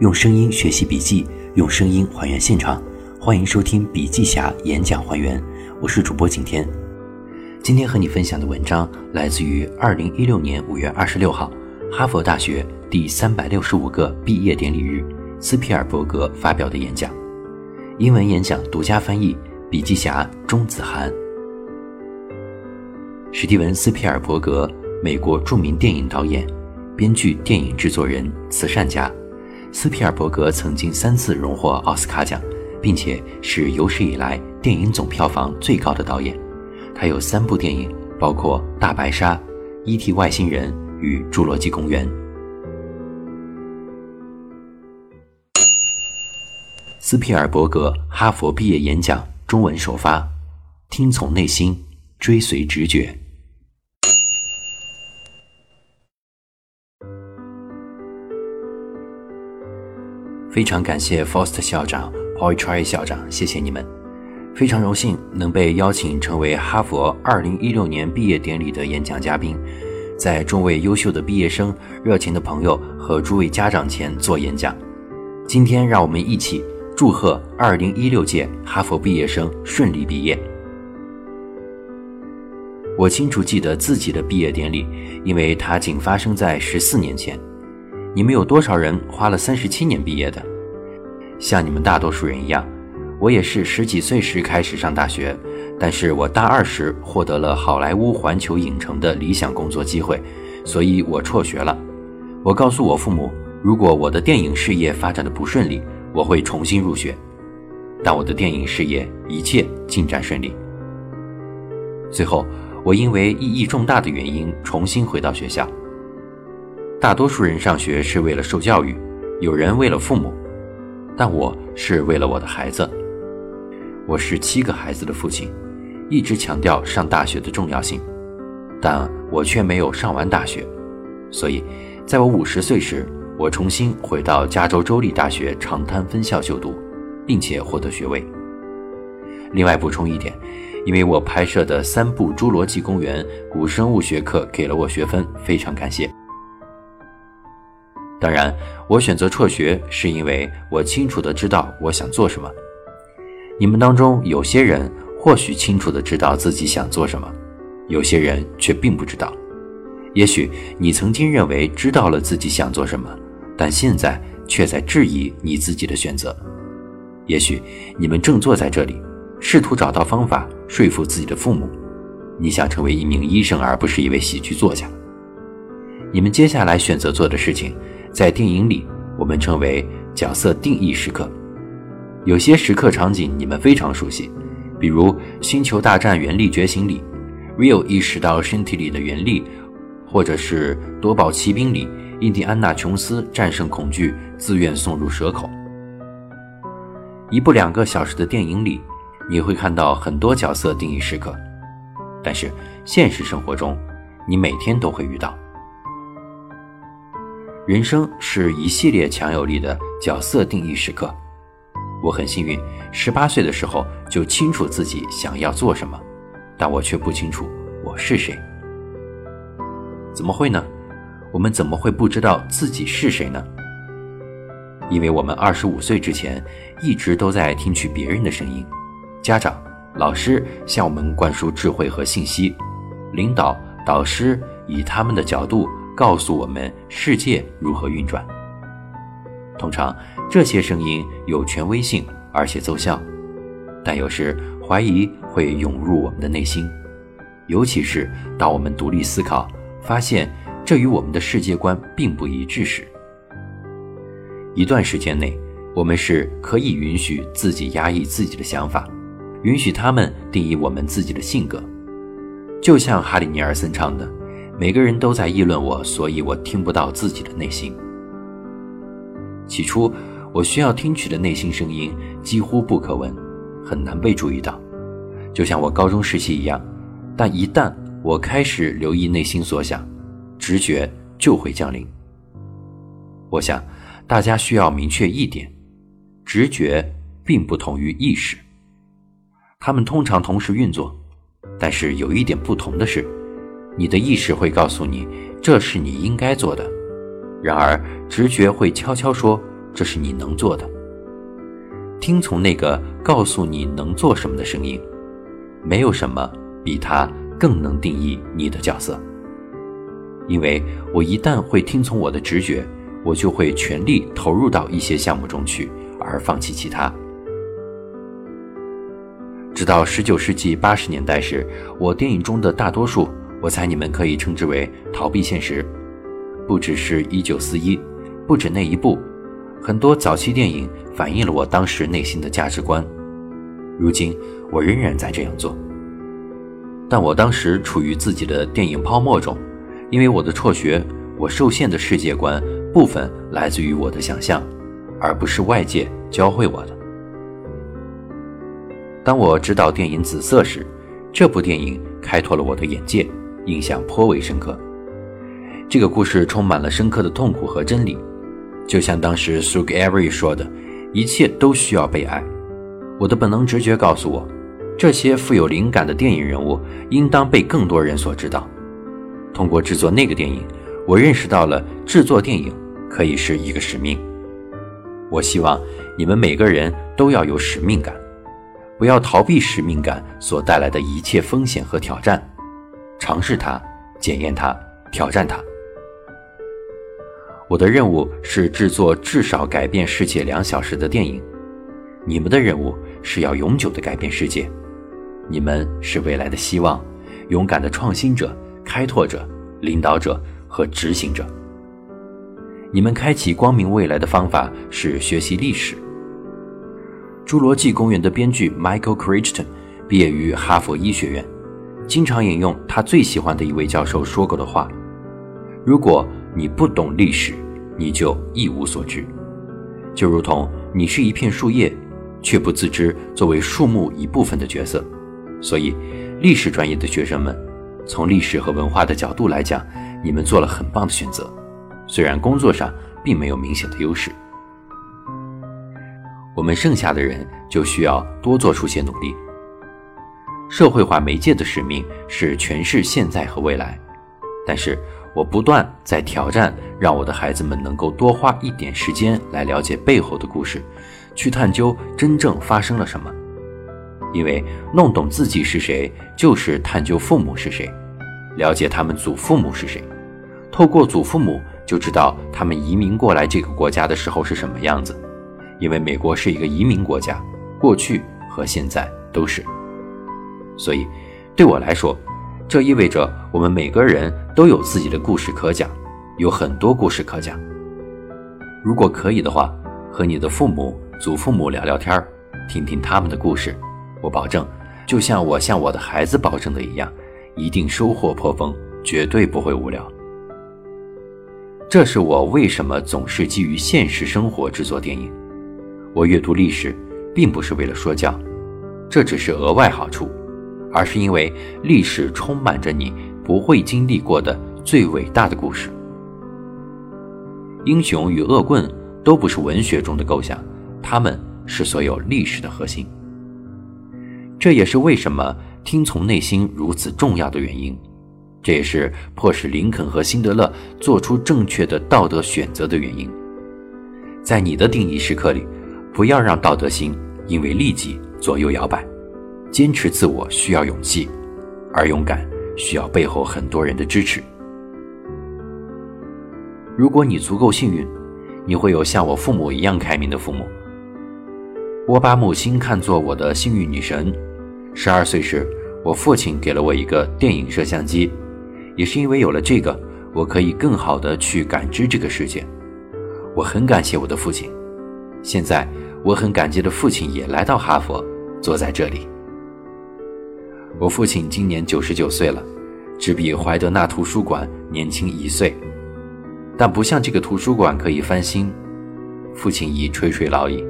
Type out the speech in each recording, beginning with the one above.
用声音学习笔记，用声音还原现场。欢迎收听笔记侠演讲还原，我是主播景天。今天和你分享的文章来自于二零一六年五月二十六号，哈佛大学第三百六十五个毕业典礼日，斯皮尔伯格发表的演讲。英文演讲独家翻译，笔记侠钟子涵。史蒂文·斯皮尔伯格，美国著名电影导演、编剧、电影制作人、慈善家。斯皮尔伯格曾经三次荣获奥斯卡奖，并且是有史以来电影总票房最高的导演。他有三部电影，包括《大白鲨》《E.T. 外星人》与《侏罗纪公园》。斯皮尔伯格哈佛毕业演讲中文首发，听从内心，追随直觉。非常感谢 Foster 校长、Poetry 校长，谢谢你们！非常荣幸能被邀请成为哈佛2016年毕业典礼的演讲嘉宾，在众位优秀的毕业生、热情的朋友和诸位家长前做演讲。今天，让我们一起祝贺2016届哈佛毕业生顺利毕业。我清楚记得自己的毕业典礼，因为它仅发生在十四年前。你们有多少人花了三十七年毕业的？像你们大多数人一样，我也是十几岁时开始上大学，但是我大二时获得了好莱坞环球影城的理想工作机会，所以我辍学了。我告诉我父母，如果我的电影事业发展的不顺利，我会重新入学。但我的电影事业一切进展顺利。最后，我因为意义重大的原因重新回到学校。大多数人上学是为了受教育，有人为了父母，但我是为了我的孩子。我是七个孩子的父亲，一直强调上大学的重要性，但我却没有上完大学。所以，在我五十岁时，我重新回到加州州立大学长滩分校就读，并且获得学位。另外补充一点，因为我拍摄的三部《侏罗纪公园》古生物学课给了我学分，非常感谢。当然，我选择辍学是因为我清楚的知道我想做什么。你们当中有些人或许清楚的知道自己想做什么，有些人却并不知道。也许你曾经认为知道了自己想做什么，但现在却在质疑你自己的选择。也许你们正坐在这里，试图找到方法说服自己的父母，你想成为一名医生而不是一位喜剧作家。你们接下来选择做的事情。在电影里，我们称为角色定义时刻。有些时刻场景你们非常熟悉，比如《星球大战：原力觉醒》里，Rio 意识到身体里的原力，或者是《夺宝奇兵》里，印第安纳琼斯战胜恐惧，自愿送入蛇口。一部两个小时的电影里，你会看到很多角色定义时刻，但是现实生活中，你每天都会遇到。人生是一系列强有力的角色定义时刻。我很幸运，十八岁的时候就清楚自己想要做什么，但我却不清楚我是谁。怎么会呢？我们怎么会不知道自己是谁呢？因为我们二十五岁之前一直都在听取别人的声音，家长、老师向我们灌输智慧和信息，领导、导师以他们的角度。告诉我们世界如何运转。通常这些声音有权威性，而且奏效，但有时怀疑会涌入我们的内心，尤其是当我们独立思考，发现这与我们的世界观并不一致时。一段时间内，我们是可以允许自己压抑自己的想法，允许他们定义我们自己的性格，就像哈里尼尔森唱的。每个人都在议论我，所以我听不到自己的内心。起初，我需要听取的内心声音几乎不可闻，很难被注意到，就像我高中时期一样。但一旦我开始留意内心所想，直觉就会降临。我想，大家需要明确一点：直觉并不同于意识，它们通常同时运作，但是有一点不同的是。你的意识会告诉你这是你应该做的，然而直觉会悄悄说这是你能做的。听从那个告诉你能做什么的声音，没有什么比它更能定义你的角色。因为我一旦会听从我的直觉，我就会全力投入到一些项目中去，而放弃其他。直到十九世纪八十年代时，我电影中的大多数，我猜你们可以称之为逃避现实。不只是一九四一，不止那一部，很多早期电影反映了我当时内心的价值观。如今我仍然在这样做，但我当时处于自己的电影泡沫中，因为我的辍学，我受限的世界观部分来自于我的想象，而不是外界教会我的。当我执导电影《紫色》时，这部电影开拓了我的眼界，印象颇为深刻。这个故事充满了深刻的痛苦和真理，就像当时 Sue Avery 说的：“一切都需要被爱。”我的本能直觉告诉我，这些富有灵感的电影人物应当被更多人所知道。通过制作那个电影，我认识到了制作电影可以是一个使命。我希望你们每个人都要有使命感。不要逃避使命感所带来的一切风险和挑战，尝试它，检验它，挑战它。我的任务是制作至少改变世界两小时的电影，你们的任务是要永久的改变世界。你们是未来的希望，勇敢的创新者、开拓者、领导者和执行者。你们开启光明未来的方法是学习历史。《侏罗纪公园》的编剧 Michael Crichton 毕业于哈佛医学院，经常引用他最喜欢的一位教授说过的话：“如果你不懂历史，你就一无所知。就如同你是一片树叶，却不自知作为树木一部分的角色。所以，历史专业的学生们，从历史和文化的角度来讲，你们做了很棒的选择，虽然工作上并没有明显的优势。”我们剩下的人就需要多做出些努力。社会化媒介的使命是诠释现在和未来，但是我不断在挑战，让我的孩子们能够多花一点时间来了解背后的故事，去探究真正发生了什么。因为弄懂自己是谁，就是探究父母是谁，了解他们祖父母是谁，透过祖父母就知道他们移民过来这个国家的时候是什么样子。因为美国是一个移民国家，过去和现在都是。所以，对我来说，这意味着我们每个人都有自己的故事可讲，有很多故事可讲。如果可以的话，和你的父母、祖父母聊聊天儿，听听他们的故事，我保证，就像我向我的孩子保证的一样，一定收获颇丰，绝对不会无聊。这是我为什么总是基于现实生活制作电影。我阅读历史，并不是为了说教，这只是额外好处，而是因为历史充满着你不会经历过的最伟大的故事。英雄与恶棍都不是文学中的构想，他们是所有历史的核心。这也是为什么听从内心如此重要的原因，这也是迫使林肯和辛德勒做出正确的道德选择的原因。在你的定义时刻里。不要让道德心因为利己左右摇摆，坚持自我需要勇气，而勇敢需要背后很多人的支持。如果你足够幸运，你会有像我父母一样开明的父母。我把母亲看作我的幸运女神。十二岁时，我父亲给了我一个电影摄像机，也是因为有了这个，我可以更好的去感知这个世界。我很感谢我的父亲。现在我很感激的父亲也来到哈佛，坐在这里。我父亲今年九十九岁了，只比怀德纳图书馆年轻一岁，但不像这个图书馆可以翻新。父亲已垂垂老矣。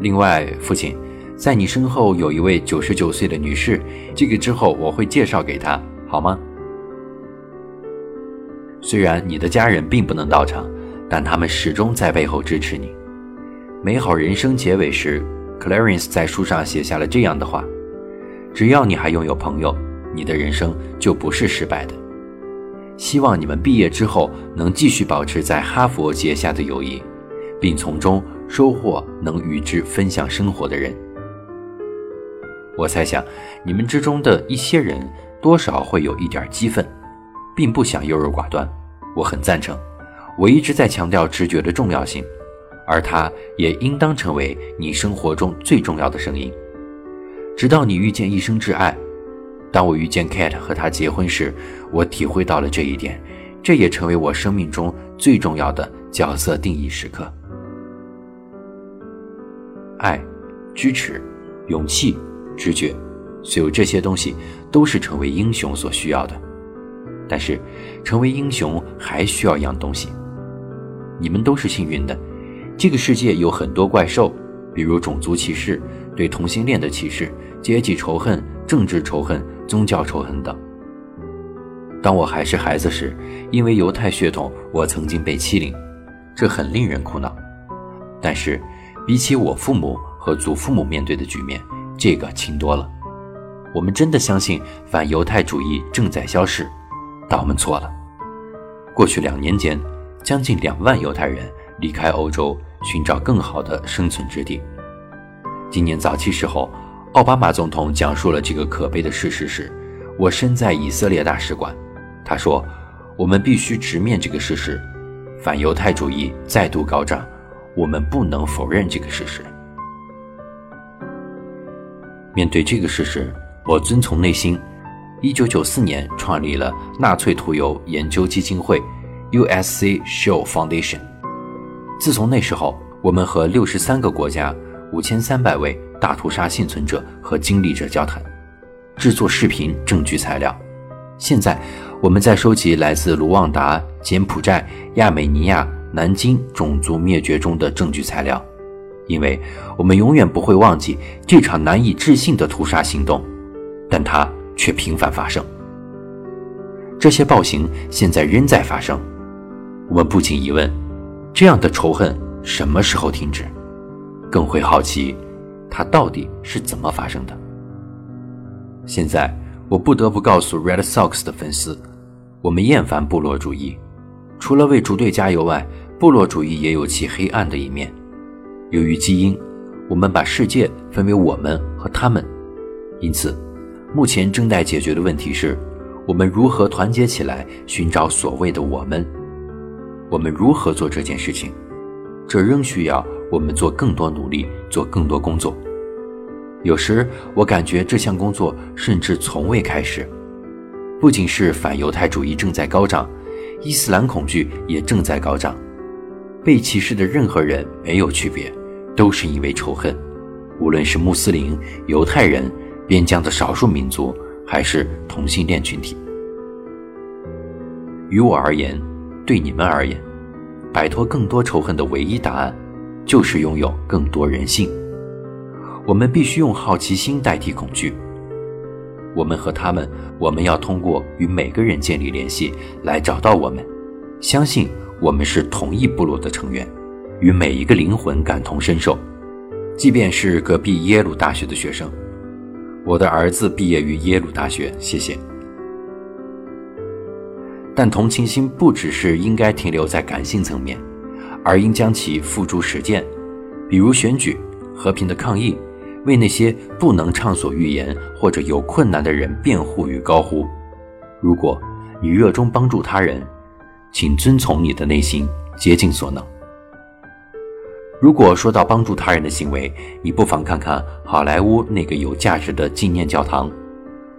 另外，父亲，在你身后有一位九十九岁的女士，这个之后我会介绍给她，好吗？虽然你的家人并不能到场，但他们始终在背后支持你。美好人生结尾时，Clarence 在书上写下了这样的话：“只要你还拥有朋友，你的人生就不是失败的。希望你们毕业之后能继续保持在哈佛结下的友谊，并从中收获能与之分享生活的人。我猜想，你们之中的一些人多少会有一点激愤，并不想优柔寡断。我很赞成，我一直在强调直觉的重要性，而它也应当成为你生活中最重要的声音，直到你遇见一生挚爱。当我遇见 Kate 和他结婚时，我体会到了这一点，这也成为我生命中最重要的角色定义时刻。爱、支持、勇气。直觉，所有这些东西都是成为英雄所需要的。但是，成为英雄还需要一样东西。你们都是幸运的。这个世界有很多怪兽，比如种族歧视、对同性恋的歧视、阶级仇恨、政治仇恨、宗教仇恨等。当我还是孩子时，因为犹太血统，我曾经被欺凌，这很令人苦恼。但是，比起我父母和祖父母面对的局面，这个轻多了。我们真的相信反犹太主义正在消逝，但我们错了。过去两年间，将近两万犹太人离开欧洲，寻找更好的生存之地。今年早期时候，奥巴马总统讲述了这个可悲的事实时，我身在以色列大使馆。他说：“我们必须直面这个事实，反犹太主义再度高涨，我们不能否认这个事实。”面对这个事实，我遵从内心。一九九四年创立了纳粹屠油研究基金会 （U.S.C. Show Foundation）。自从那时候，我们和六十三个国家、五千三百位大屠杀幸存者和经历者交谈，制作视频证据材料。现在，我们在收集来自卢旺达、柬埔寨、亚美尼亚、南京种族灭绝中的证据材料。因为我们永远不会忘记这场难以置信的屠杀行动，但它却频繁发生。这些暴行现在仍在发生。我们不仅疑问，这样的仇恨什么时候停止，更会好奇，它到底是怎么发生的。现在，我不得不告诉 Red Sox 的粉丝，我们厌烦部落主义。除了为主队加油外，部落主义也有其黑暗的一面。由于基因，我们把世界分为我们和他们，因此，目前正在解决的问题是：我们如何团结起来寻找所谓的我们？我们如何做这件事情？这仍需要我们做更多努力，做更多工作。有时我感觉这项工作甚至从未开始。不仅是反犹太主义正在高涨，伊斯兰恐惧也正在高涨。被歧视的任何人没有区别，都是因为仇恨，无论是穆斯林、犹太人、边疆的少数民族，还是同性恋群体。于我而言，对你们而言，摆脱更多仇恨的唯一答案，就是拥有更多人性。我们必须用好奇心代替恐惧。我们和他们，我们要通过与每个人建立联系来找到我们，相信。我们是同一部落的成员，与每一个灵魂感同身受，即便是隔壁耶鲁大学的学生。我的儿子毕业于耶鲁大学，谢谢。但同情心不只是应该停留在感性层面，而应将其付诸实践，比如选举、和平的抗议，为那些不能畅所欲言或者有困难的人辩护与高呼。如果你热衷帮助他人，请遵从你的内心，竭尽所能。如果说到帮助他人的行为，你不妨看看好莱坞那个有价值的纪念教堂，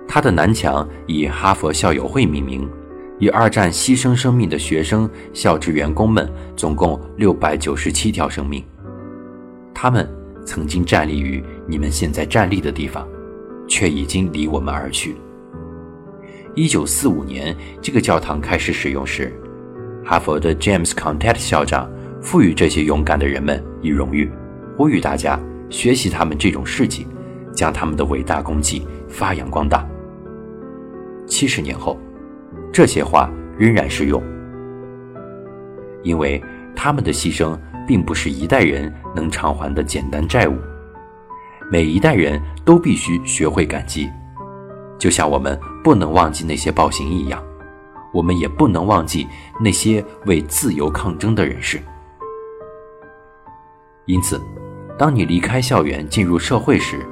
它的南墙以哈佛校友会命名，以二战牺牲生命的学生、校职员工们总共六百九十七条生命，他们曾经站立于你们现在站立的地方，却已经离我们而去。一九四五年，这个教堂开始使用时。哈佛的 James Contet 校长赋予这些勇敢的人们以荣誉，呼吁大家学习他们这种事迹，将他们的伟大功绩发扬光大。七十年后，这些话仍然适用，因为他们的牺牲并不是一代人能偿还的简单债务，每一代人都必须学会感激，就像我们不能忘记那些暴行一样。我们也不能忘记那些为自由抗争的人士。因此，当你离开校园进入社会时，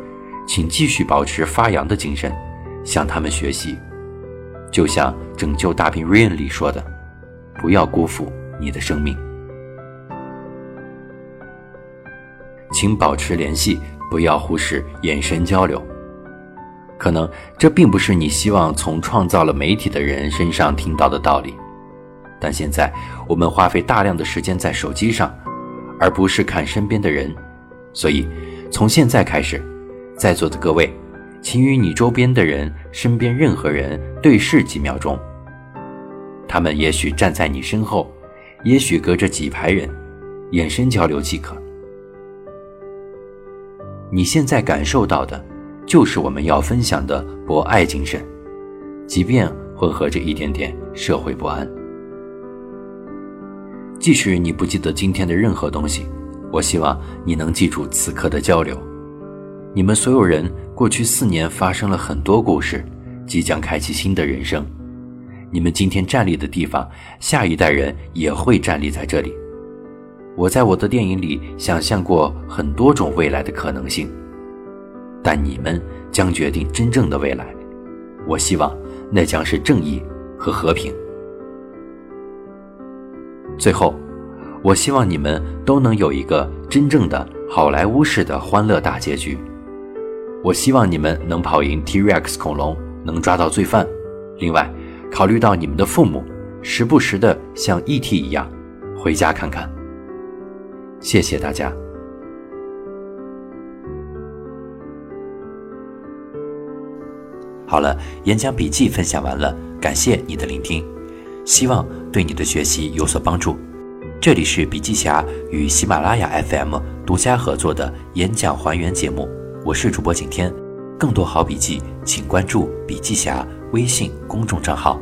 请继续保持发扬的精神，向他们学习。就像《拯救大兵瑞恩》里说的：“不要辜负你的生命。”请保持联系，不要忽视眼神交流。可能这并不是你希望从创造了媒体的人身上听到的道理，但现在我们花费大量的时间在手机上，而不是看身边的人。所以，从现在开始，在座的各位，请与你周边的人、身边任何人对视几秒钟。他们也许站在你身后，也许隔着几排人，眼神交流即可。你现在感受到的。就是我们要分享的博爱精神，即便混合着一点点社会不安。即使你不记得今天的任何东西，我希望你能记住此刻的交流。你们所有人过去四年发生了很多故事，即将开启新的人生。你们今天站立的地方，下一代人也会站立在这里。我在我的电影里想象过很多种未来的可能性。但你们将决定真正的未来，我希望那将是正义和和平。最后，我希望你们都能有一个真正的好莱坞式的欢乐大结局。我希望你们能跑赢 T-Rex 恐龙，能抓到罪犯。另外，考虑到你们的父母，时不时的像 E.T. 一样回家看看。谢谢大家。好了，演讲笔记分享完了，感谢你的聆听，希望对你的学习有所帮助。这里是笔记侠与喜马拉雅 FM 独家合作的演讲还原节目，我是主播景天。更多好笔记，请关注笔记侠微信公众账号。